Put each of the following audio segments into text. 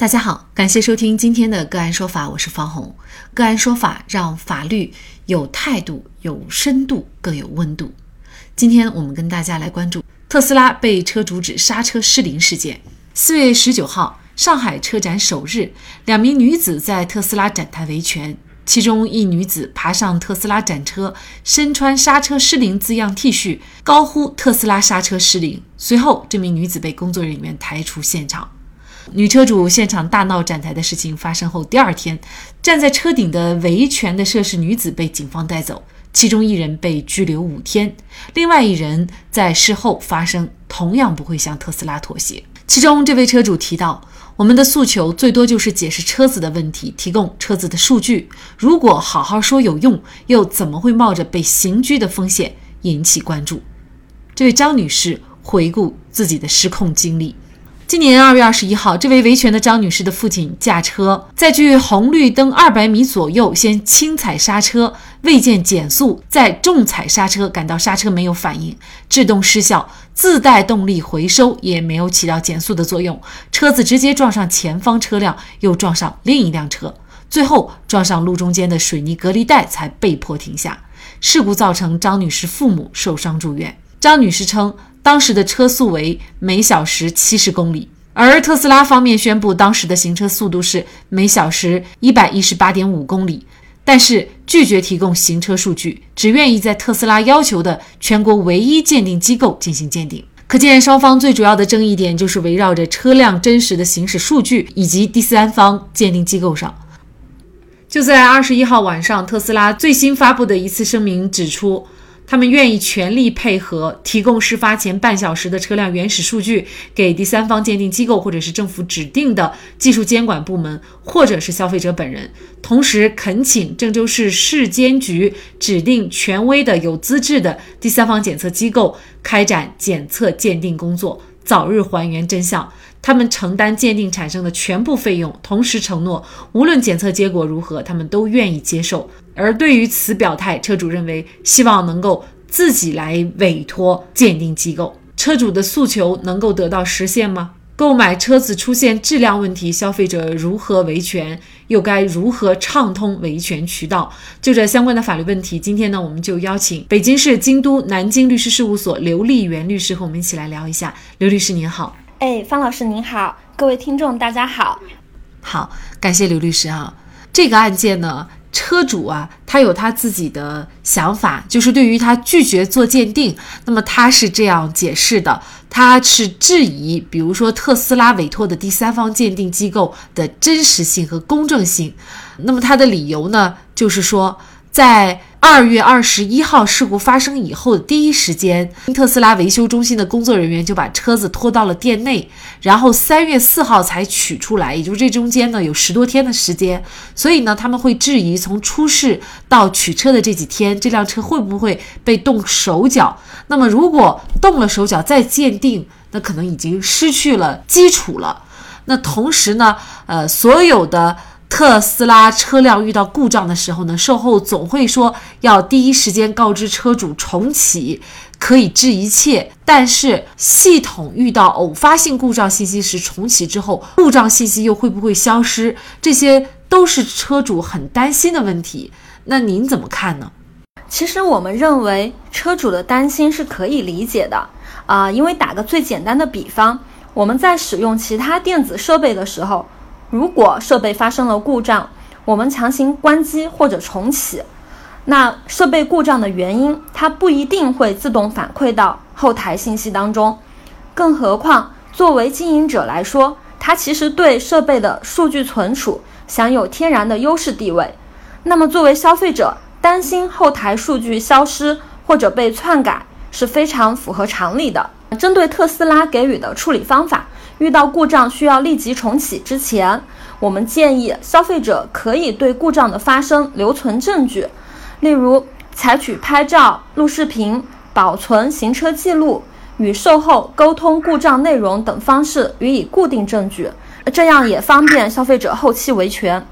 大家好，感谢收听今天的个案说法，我是方红。个案说法让法律有态度、有深度、更有温度。今天我们跟大家来关注特斯拉被车主指刹车失灵事件。四月十九号，上海车展首日，两名女子在特斯拉展台维权，其中一女子爬上特斯拉展车，身穿“刹车失灵”字样 T 恤，高呼“特斯拉刹车失灵”。随后，这名女子被工作人员抬出现场。女车主现场大闹展台的事情发生后，第二天，站在车顶的维权的涉事女子被警方带走，其中一人被拘留五天，另外一人在事后发声，同样不会向特斯拉妥协。其中这位车主提到：“我们的诉求最多就是解释车子的问题，提供车子的数据。如果好好说有用，又怎么会冒着被刑拘的风险引起关注？”这位张女士回顾自己的失控经历。今年二月二十一号，这位维权的张女士的父亲驾车在距红绿灯二百米左右，先轻踩刹车，未见减速，再重踩刹车，感到刹车没有反应，制动失效，自带动力回收也没有起到减速的作用，车子直接撞上前方车辆，又撞上另一辆车，最后撞上路中间的水泥隔离带，才被迫停下。事故造成张女士父母受伤住院。张女士称。当时的车速为每小时七十公里，而特斯拉方面宣布当时的行车速度是每小时一百一十八点五公里，但是拒绝提供行车数据，只愿意在特斯拉要求的全国唯一鉴定机构进行鉴定。可见，双方最主要的争议点就是围绕着车辆真实的行驶数据以及第三方鉴定机构上。就在二十一号晚上，特斯拉最新发布的一次声明指出。他们愿意全力配合，提供事发前半小时的车辆原始数据给第三方鉴定机构，或者是政府指定的技术监管部门，或者是消费者本人。同时，恳请郑州市市监局指定权威的有资质的第三方检测机构开展检测鉴定工作，早日还原真相。他们承担鉴定产生的全部费用，同时承诺，无论检测结果如何，他们都愿意接受。而对于此表态，车主认为希望能够自己来委托鉴定机构。车主的诉求能够得到实现吗？购买车子出现质量问题，消费者如何维权？又该如何畅通维权渠道？就这相关的法律问题，今天呢，我们就邀请北京市京都南京律师事务所刘丽媛律师和我们一起来聊一下。刘律师您好。哎，方老师您好，各位听众大家好，好，感谢刘律师啊。这个案件呢，车主啊，他有他自己的想法，就是对于他拒绝做鉴定，那么他是这样解释的，他是质疑，比如说特斯拉委托的第三方鉴定机构的真实性和公正性。那么他的理由呢，就是说在。二月二十一号事故发生以后的第一时间，特斯拉维修中心的工作人员就把车子拖到了店内，然后三月四号才取出来，也就是这中间呢有十多天的时间。所以呢，他们会质疑从出事到取车的这几天，这辆车会不会被动手脚？那么如果动了手脚再鉴定，那可能已经失去了基础了。那同时呢，呃，所有的。特斯拉车辆遇到故障的时候呢，售后总会说要第一时间告知车主重启，可以治一切。但是系统遇到偶发性故障信息时，重启之后故障信息又会不会消失？这些都是车主很担心的问题。那您怎么看呢？其实我们认为车主的担心是可以理解的啊，因为打个最简单的比方，我们在使用其他电子设备的时候。如果设备发生了故障，我们强行关机或者重启，那设备故障的原因它不一定会自动反馈到后台信息当中。更何况，作为经营者来说，它其实对设备的数据存储享有天然的优势地位。那么，作为消费者，担心后台数据消失或者被篡改是非常符合常理的。针对特斯拉给予的处理方法。遇到故障需要立即重启之前，我们建议消费者可以对故障的发生留存证据，例如采取拍照、录视频、保存行车记录、与售后沟通故障内容等方式予以固定证据，这样也方便消费者后期维权。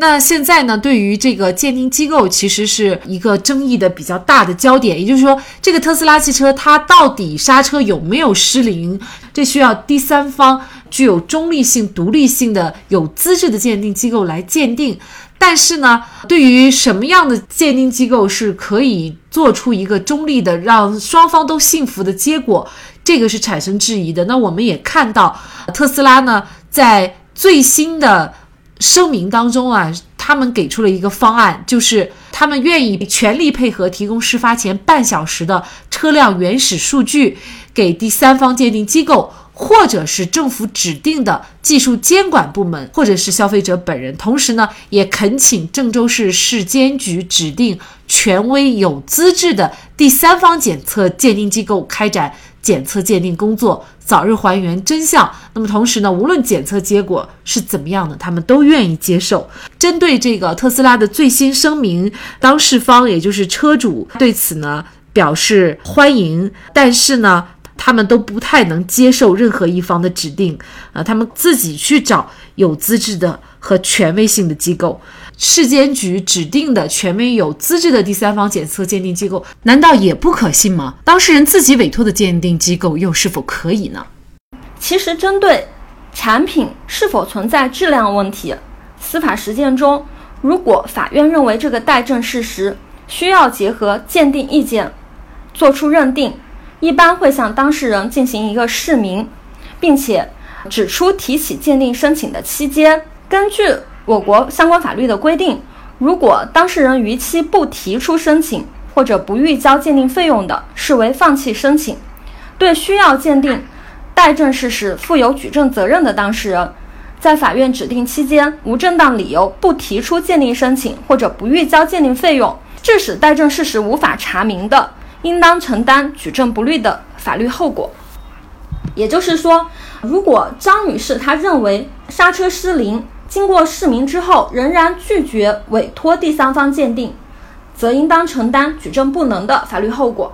那现在呢？对于这个鉴定机构，其实是一个争议的比较大的焦点。也就是说，这个特斯拉汽车它到底刹车有没有失灵？这需要第三方具有中立性、独立性的有资质的鉴定机构来鉴定。但是呢，对于什么样的鉴定机构是可以做出一个中立的、让双方都信服的结果，这个是产生质疑的。那我们也看到，特斯拉呢在最新的声明当中啊，他们给出了一个方案，就是他们愿意全力配合，提供事发前半小时的车辆原始数据给第三方鉴定机构。或者是政府指定的技术监管部门，或者是消费者本人。同时呢，也恳请郑州市市监局指定权威有资质的第三方检测鉴定机构开展检测鉴定工作，早日还原真相。那么同时呢，无论检测结果是怎么样的，他们都愿意接受。针对这个特斯拉的最新声明，当事方也就是车主对此呢表示欢迎，但是呢。他们都不太能接受任何一方的指定，啊，他们自己去找有资质的和权威性的机构，市监局指定的权威有资质的第三方检测鉴定机构，难道也不可信吗？当事人自己委托的鉴定机构又是否可以呢？其实，针对产品是否存在质量问题，司法实践中，如果法院认为这个待证事实需要结合鉴定意见作出认定。一般会向当事人进行一个释明，并且指出提起鉴定申请的期间。根据我国相关法律的规定，如果当事人逾期不提出申请或者不预交鉴定费用的，视为放弃申请。对需要鉴定待证事实负有举证责任的当事人，在法院指定期间无正当理由不提出鉴定申请或者不预交鉴定费用，致使待证事实无法查明的。应当承担举证不利的法律后果。也就是说，如果张女士她认为刹车失灵，经过释明之后仍然拒绝委托第三方鉴定，则应当承担举证不能的法律后果。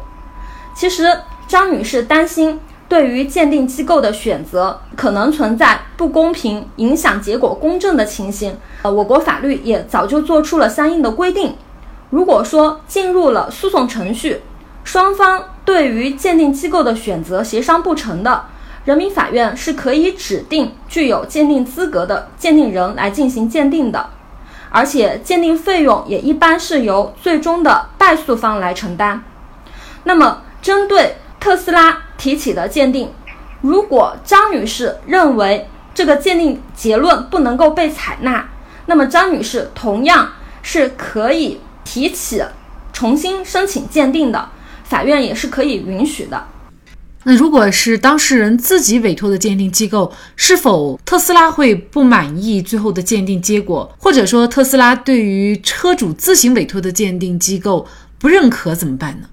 其实，张女士担心对于鉴定机构的选择可能存在不公平、影响结果公正的情形。呃，我国法律也早就做出了相应的规定。如果说进入了诉讼程序，双方对于鉴定机构的选择协商不成的，人民法院是可以指定具有鉴定资格的鉴定人来进行鉴定的，而且鉴定费用也一般是由最终的败诉方来承担。那么，针对特斯拉提起的鉴定，如果张女士认为这个鉴定结论不能够被采纳，那么张女士同样是可以提起重新申请鉴定的。法院也是可以允许的。那如果是当事人自己委托的鉴定机构，是否特斯拉会不满意最后的鉴定结果，或者说特斯拉对于车主自行委托的鉴定机构不认可怎么办呢？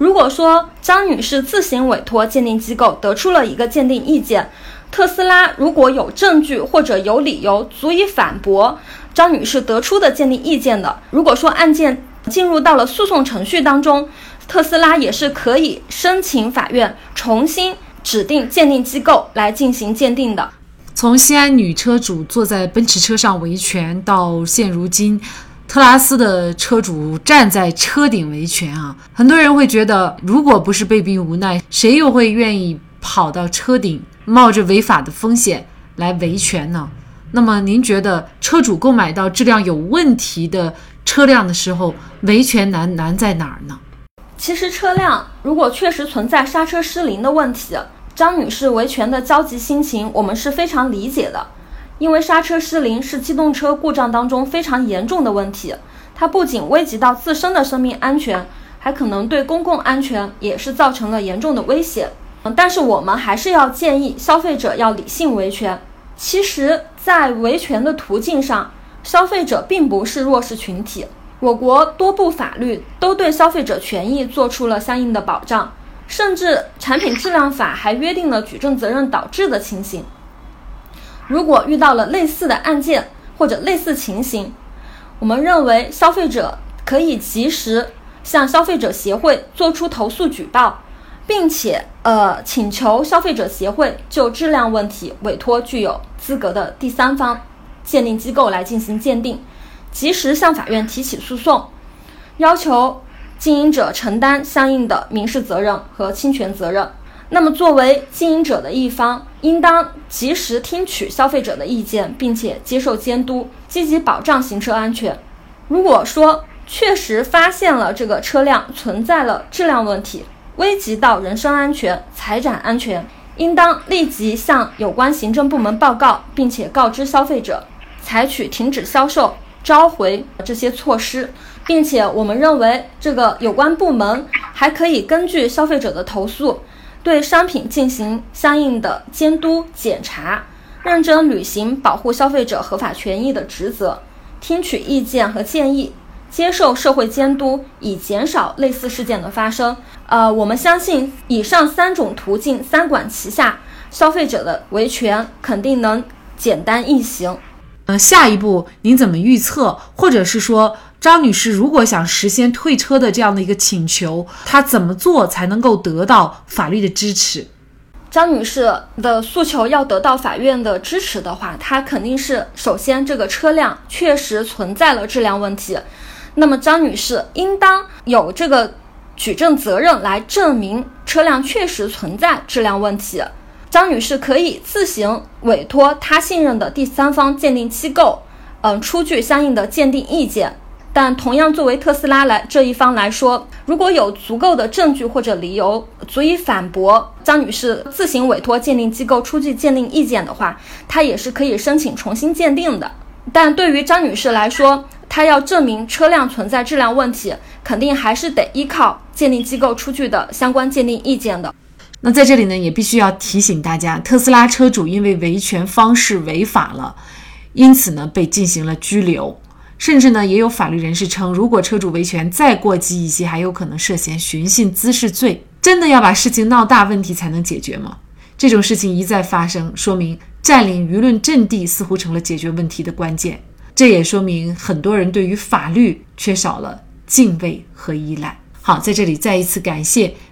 如果说张女士自行委托鉴定机构得出了一个鉴定意见，特斯拉如果有证据或者有理由足以反驳张女士得出的鉴定意见的，如果说案件进入到了诉讼程序当中。特斯拉也是可以申请法院重新指定鉴定机构来进行鉴定的。从西安女车主坐在奔驰车上维权，到现如今特拉斯的车主站在车顶维权啊，很多人会觉得，如果不是被逼无奈，谁又会愿意跑到车顶，冒着违法的风险来维权呢？那么，您觉得车主购买到质量有问题的车辆的时候，维权难难在哪儿呢？其实车辆如果确实存在刹车失灵的问题，张女士维权的焦急心情我们是非常理解的。因为刹车失灵是机动车故障当中非常严重的问题，它不仅危及到自身的生命安全，还可能对公共安全也是造成了严重的威胁。但是我们还是要建议消费者要理性维权。其实，在维权的途径上，消费者并不是弱势群体。我国多部法律都对消费者权益做出了相应的保障，甚至《产品质量法》还约定了举证责任导致的情形。如果遇到了类似的案件或者类似情形，我们认为消费者可以及时向消费者协会作出投诉举报，并且呃请求消费者协会就质量问题委托具有资格的第三方鉴定机构来进行鉴定。及时向法院提起诉讼，要求经营者承担相应的民事责任和侵权责任。那么，作为经营者的一方，应当及时听取消费者的意见，并且接受监督，积极保障行车安全。如果说确实发现了这个车辆存在了质量问题，危及到人身安全、财产安全，应当立即向有关行政部门报告，并且告知消费者，采取停止销售、召回这些措施。并且，我们认为这个有关部门还可以根据消费者的投诉。对商品进行相应的监督检查，认真履行保护消费者合法权益的职责，听取意见和建议，接受社会监督，以减少类似事件的发生。呃，我们相信以上三种途径三管齐下，消费者的维权肯定能简单易行。呃，下一步您怎么预测，或者是说？张女士如果想实现退车的这样的一个请求，她怎么做才能够得到法律的支持？张女士的诉求要得到法院的支持的话，她肯定是首先这个车辆确实存在了质量问题，那么张女士应当有这个举证责任来证明车辆确实存在质量问题。张女士可以自行委托她信任的第三方鉴定机构，嗯，出具相应的鉴定意见。但同样，作为特斯拉来这一方来说，如果有足够的证据或者理由足以反驳张女士自行委托鉴定机构出具鉴定意见的话，她也是可以申请重新鉴定的。但对于张女士来说，她要证明车辆存在质量问题，肯定还是得依靠鉴定机构出具的相关鉴定意见的。那在这里呢，也必须要提醒大家，特斯拉车主因为维权方式违法了，因此呢被进行了拘留。甚至呢，也有法律人士称，如果车主维权再过激一些，还有可能涉嫌寻衅滋事罪。真的要把事情闹大，问题才能解决吗？这种事情一再发生，说明占领舆论阵地似乎成了解决问题的关键。这也说明很多人对于法律缺少了敬畏和依赖。好，在这里再一次感谢